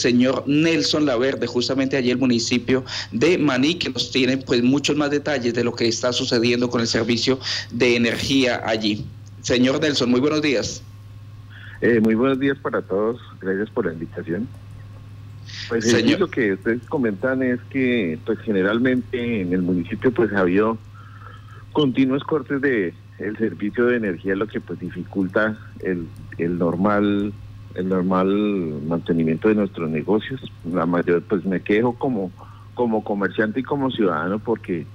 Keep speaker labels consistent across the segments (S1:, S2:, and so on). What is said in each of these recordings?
S1: señor Nelson Laverde, justamente allí el municipio de Maní, que nos tiene pues muchos más detalles de lo que está sucediendo con el servicio de energía allí. Señor Nelson, muy buenos días.
S2: Eh, muy buenos días para todos, gracias por la invitación. Pues Señor. lo que ustedes comentan es que pues generalmente en el municipio pues ha habido continuos cortes de el servicio de energía, lo que pues dificulta el, el normal el normal mantenimiento de nuestros negocios. La mayor pues me quejo como como comerciante y como ciudadano porque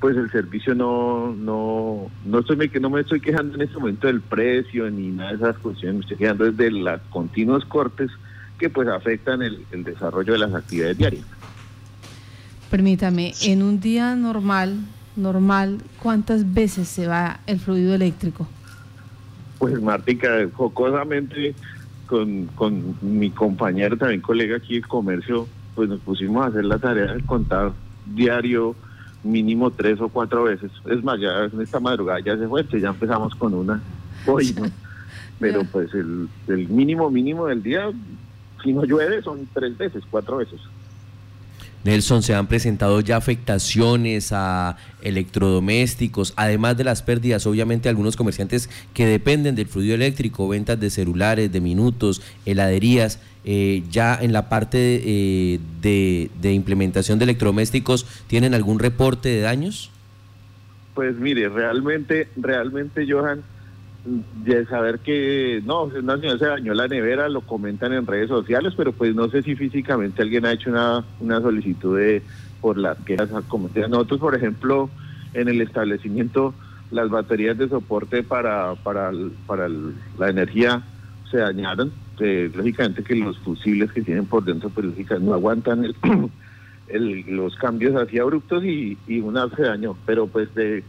S2: pues el servicio no no no estoy me, no me estoy quejando en este momento del precio ni nada de esas cuestiones, me estoy quejando desde los continuos cortes que pues afectan el, el desarrollo de las actividades diarias.
S3: Permítame, en un día normal, normal, ¿cuántas veces se va el fluido eléctrico?
S2: Pues Martica, jocosamente con, con mi compañero, también colega aquí de comercio, pues nos pusimos a hacer la tarea de contar diario mínimo tres o cuatro veces. Es más, ya en esta madrugada ya se fue, ya empezamos con una hoy, Pero pues el, el mínimo mínimo del día, si no llueve, son tres veces, cuatro veces.
S4: Nelson, se han presentado ya afectaciones a electrodomésticos, además de las pérdidas, obviamente algunos comerciantes que dependen del fluido eléctrico, ventas de celulares, de minutos, heladerías, eh, ya en la parte eh, de, de implementación de electrodomésticos, ¿tienen algún reporte de daños?
S2: Pues mire, realmente, realmente, Johan, de saber que no, una señora se dañó la nevera, lo comentan en redes sociales, pero pues no sé si físicamente alguien ha hecho una, una solicitud de por las cometidas. Nosotros, por ejemplo, en el establecimiento, las baterías de soporte para, para, para la energía se dañaron. lógicamente que los fusibles que tienen por dentro, pues no aguantan el, los cambios así abruptos y, y una se dañó. Pero pues de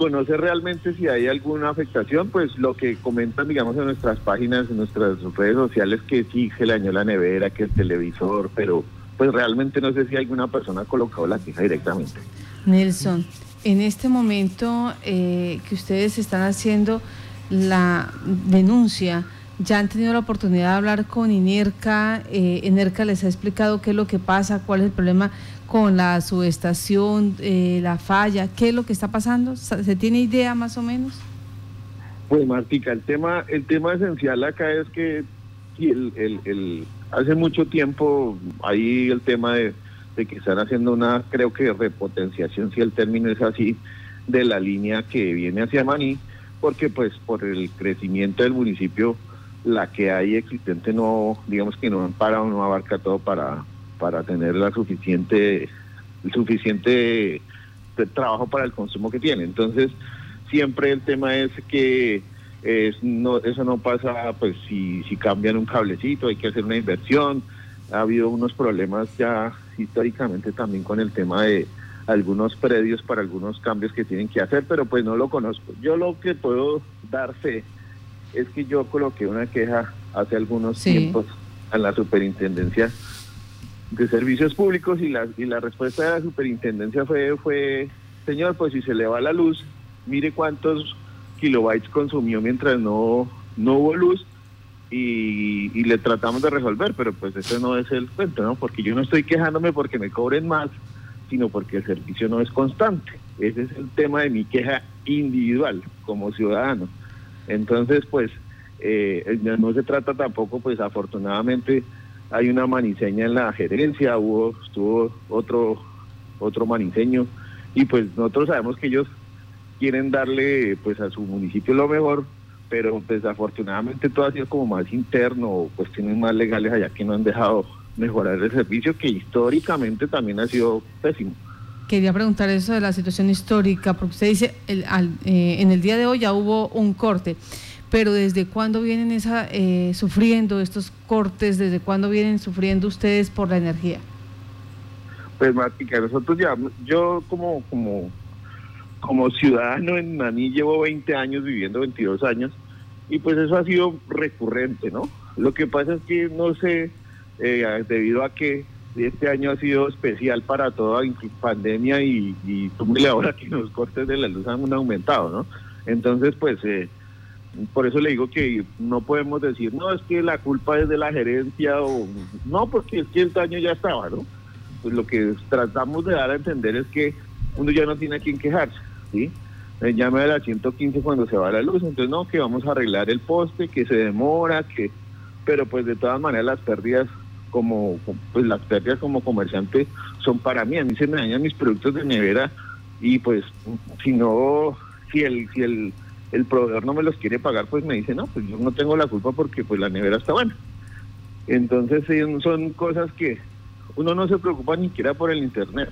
S2: conocer realmente si hay alguna afectación, pues lo que comentan, digamos, en nuestras páginas, en nuestras redes sociales, que sí se le dañó la nevera, que el televisor, pero pues realmente no sé si alguna persona ha colocado la queja directamente.
S3: Nelson, en este momento eh, que ustedes están haciendo la denuncia, ya han tenido la oportunidad de hablar con INERCA, eh, INERCA les ha explicado qué es lo que pasa, cuál es el problema con la subestación, eh, la falla, ¿qué es lo que está pasando? ¿Se tiene idea más o menos?
S2: Pues Martica, el tema, el tema esencial acá es que el, hace mucho tiempo ahí el tema de, que están haciendo una, creo que repotenciación, si el término es así, de la línea que viene hacia Maní, porque pues por el crecimiento del municipio, la que hay existente no, digamos que no para o no abarca todo para, para tener la suficiente, el suficiente trabajo para el consumo que tiene. Entonces, siempre el tema es que es, no, eso no pasa, pues si, si cambian un cablecito, hay que hacer una inversión. Ha habido unos problemas ya históricamente también con el tema de algunos predios para algunos cambios que tienen que hacer, pero pues no lo conozco. Yo lo que puedo dar fe es que yo coloqué una queja hace algunos tiempos a la superintendencia de servicios públicos y la, y la respuesta de la superintendencia fue, fue, señor, pues si se le va la luz, mire cuántos kilobytes consumió mientras no, no hubo luz y, y le tratamos de resolver, pero pues ese no es el cuento, ¿no? Porque yo no estoy quejándome porque me cobren más, sino porque el servicio no es constante. Ese es el tema de mi queja individual como ciudadano. Entonces, pues, eh, no se trata tampoco, pues afortunadamente, hay una maniseña en la gerencia, hubo, estuvo otro, otro maniseño, y pues nosotros sabemos que ellos quieren darle pues a su municipio lo mejor, pero desafortunadamente todo ha sido como más interno, cuestiones más legales allá que no han dejado mejorar el servicio que históricamente también ha sido pésimo.
S3: Quería preguntar eso de la situación histórica, porque usted dice, el, eh, en el día de hoy ya hubo un corte pero ¿desde cuándo vienen esa, eh, sufriendo estos cortes? ¿Desde cuándo vienen sufriendo ustedes por la energía?
S2: Pues, Matica, nosotros ya, yo como, como, como ciudadano en Maní llevo 20 años viviendo, 22 años, y pues eso ha sido recurrente, ¿no? Lo que pasa es que no sé, eh, debido a que este año ha sido especial para toda pandemia y, y ahora que los cortes de la luz han aumentado, ¿no? Entonces, pues... Eh, por eso le digo que no podemos decir, no, es que la culpa es de la gerencia o no, porque es que el daño ya estaba, ¿no? Pues lo que tratamos de dar a entender es que uno ya no tiene a quién quejarse, ¿sí? Me llama a la 115 cuando se va la luz, entonces no, que vamos a arreglar el poste, que se demora, que pero pues de todas maneras las pérdidas como pues las pérdidas como comerciante son para mí, a mí se me dañan mis productos de nevera y pues si no si el si el, el proveedor no me los quiere pagar, pues me dice, "No, pues yo no tengo la culpa porque pues la nevera está buena." Entonces son cosas que uno no se preocupa ni siquiera por el internet,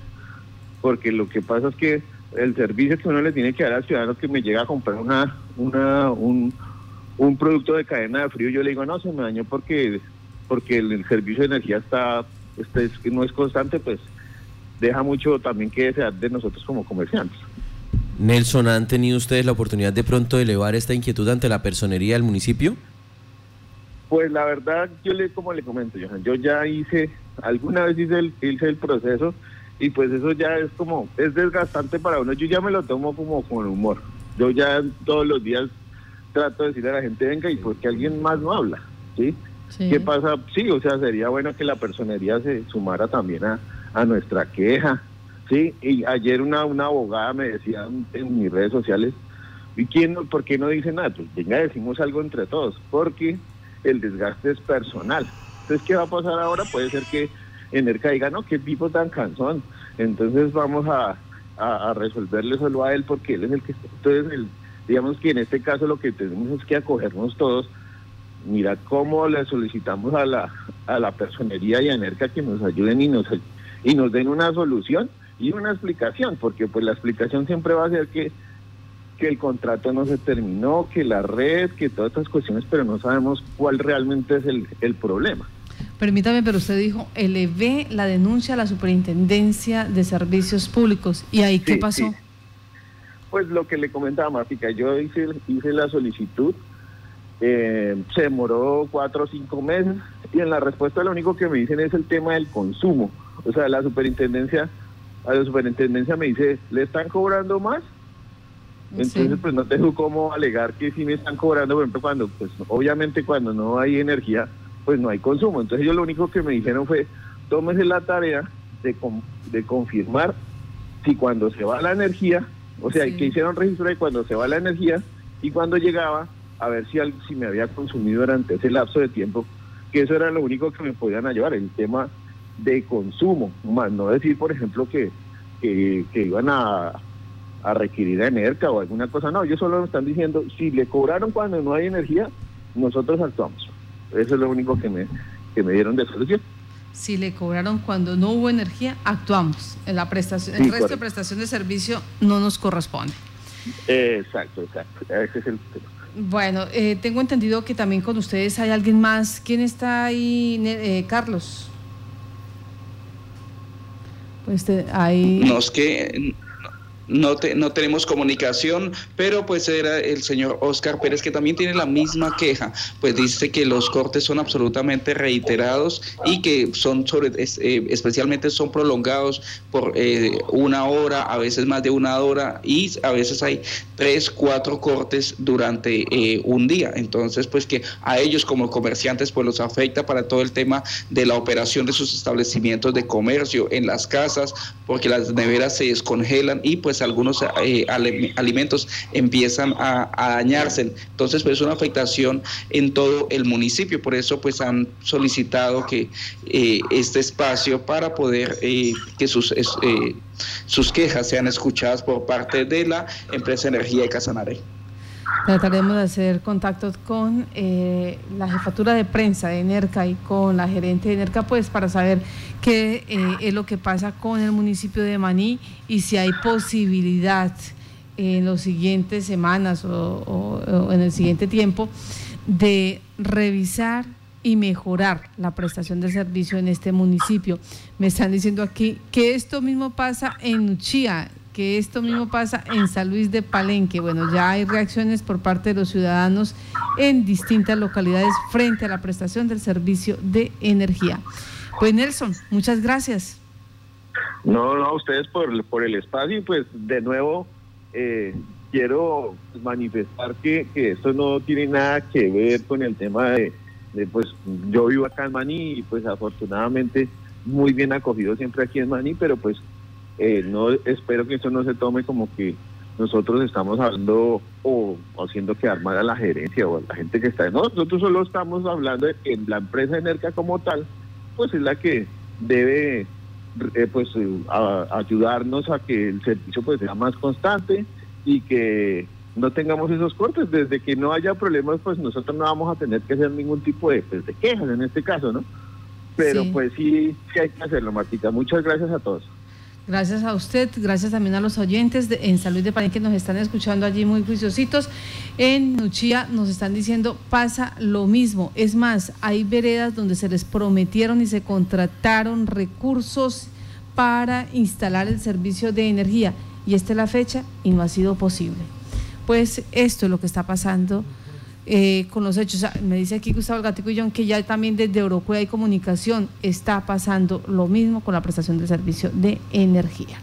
S2: porque lo que pasa es que el servicio que uno le tiene que dar al ciudadano que me llega a comprar una una un un producto de cadena de frío, yo le digo, no, se me dañó porque, porque el, servicio de energía está, este, no es constante, pues deja mucho también que desear de nosotros como comerciantes.
S4: Nelson, ¿han tenido ustedes la oportunidad de pronto de elevar esta inquietud ante la personería del municipio?
S2: Pues la verdad, yo le, como le comento, Johan, yo ya hice, alguna vez hice el, hice el proceso y pues eso ya es como, es desgastante para uno, yo ya me lo tomo como con humor. Yo ya todos los días trato de decirle a la gente, venga, y porque alguien más no habla, ¿sí? ¿Qué pasa? Sí, o sea, sería bueno que la personería se sumara también a, a nuestra queja, ¿sí? Y ayer una, una abogada me decía en, mis redes sociales, ¿y quién, por qué no dice nada? Pues venga, decimos algo entre todos, porque el desgaste es personal. Entonces, ¿qué va a pasar ahora? Puede ser que Enerca diga, no, qué tipo tan cansón. Entonces vamos a, a, a resolverle solo a él porque él es el que... Entonces, el, digamos que en este caso lo que tenemos es que acogernos todos, mira cómo le solicitamos a la, a la personería y a NERCA que nos ayuden y nos, y nos den una solución y una explicación, porque pues la explicación siempre va a ser que, que el contrato no se terminó, que la red, que todas estas cuestiones, pero no sabemos cuál realmente es el, el problema.
S3: Permítame, pero usted dijo, elevé la denuncia a la Superintendencia de Servicios Públicos. ¿Y ahí qué pasó?
S2: Pues lo que le comentaba Mática, yo hice, hice la solicitud, eh, se demoró cuatro o cinco meses y en la respuesta lo único que me dicen es el tema del consumo. O sea, la superintendencia, a la superintendencia me dice, ¿le están cobrando más? Entonces, pues no tengo cómo alegar que sí me están cobrando, por ejemplo, cuando, pues obviamente cuando no hay energía, pues no hay consumo. Entonces ellos lo único que me dijeron fue, tómese la tarea de, de confirmar si cuando se va la energía, o sea, que hicieron registro de cuando se va la energía y cuando llegaba, a ver si, si me había consumido durante ese lapso de tiempo, que eso era lo único que me podían ayudar, el tema de consumo, más no decir, por ejemplo, que, que, iban a, a requerir energía o alguna cosa, no, ellos solo me están diciendo, si le cobraron cuando no hay energía, nosotros actuamos. Eso es lo único que me, que me dieron de solución
S3: si le cobraron cuando no hubo energía, actuamos. En la prestación, el resto de prestación de servicio no nos corresponde.
S2: exacto, exacto. Ese es el
S3: Bueno, eh, tengo entendido que también con ustedes hay alguien más. ¿Quién está ahí, eh, Carlos?
S1: Pues hay... No, es que no, no tenemos comunicación, pero pues era el señor Oscar Pérez que también tiene la misma queja, pues dice que los cortes son absolutamente reiterados y que son sobre, eh, especialmente son prolongados por eh, una hora, a veces más de una hora y a veces hay tres, cuatro cortes durante eh, un día. Entonces, pues que a ellos como comerciantes pues los afecta para todo el tema de la operación de sus establecimientos de comercio en las casas, porque las neveras se descongelan y pues algunos eh, alimentos empiezan a, dañarse. Entonces, pues es una afectación en todo el municipio. Por eso, pues han solicitado que eh, este espacio para poder eh, que sus, sus quejas sean escuchadas por parte de la empresa Energía de Casanare.
S3: Trataremos de hacer contactos con la jefatura de prensa de ENERCA y con la gerente de ENERCA, pues para saber qué eh, es lo que pasa con el municipio de Maní y si hay posibilidad en las siguientes semanas o, en el siguiente tiempo de revisar y mejorar la prestación de servicio en este municipio. Me están diciendo aquí que esto mismo pasa en Uchía, que esto mismo pasa en San Luis de Palenque. Bueno, ya hay reacciones por parte de los ciudadanos en distintas localidades frente a la prestación del servicio de energía. Pues Nelson, muchas gracias.
S2: No, no, a ustedes por, por el espacio y pues de nuevo, eh, quiero manifestar que, que esto no tiene nada que ver con el tema de, pues yo vivo acá en Maní y pues afortunadamente muy bien acogido siempre aquí en Maní, pero pues eh, no espero que esto no se tome como que nosotros estamos hablando o, haciendo quedar mal a la gerencia o a la gente que está. No, nosotros solo estamos hablando de que la empresa Enerca como tal, pues es la que debe eh, pues ayudarnos a que el servicio pues sea más constante y que no tengamos esos cortes. Desde que no haya problemas, pues nosotros no vamos a tener que hacer ningún tipo de, pues, de quejas en este caso, ¿no? Pero pues sí, sí hay que hacerlo, Martica. Muchas gracias a todos.
S3: Gracias a usted, gracias también a los oyentes de, en Salud de Parín que nos están escuchando allí muy juiciositos. En Nuchía nos están diciendo pasa lo mismo. Es más, hay veredas donde se les prometieron y se contrataron recursos para instalar el servicio de energía y esta es la fecha y no ha sido posible. Pues esto es lo que está pasando eh, con los hechos. Me dice aquí Gustavo Gatico John que ya también desde Eurocue hay comunicación, está pasando lo mismo con la prestación del servicio de energía.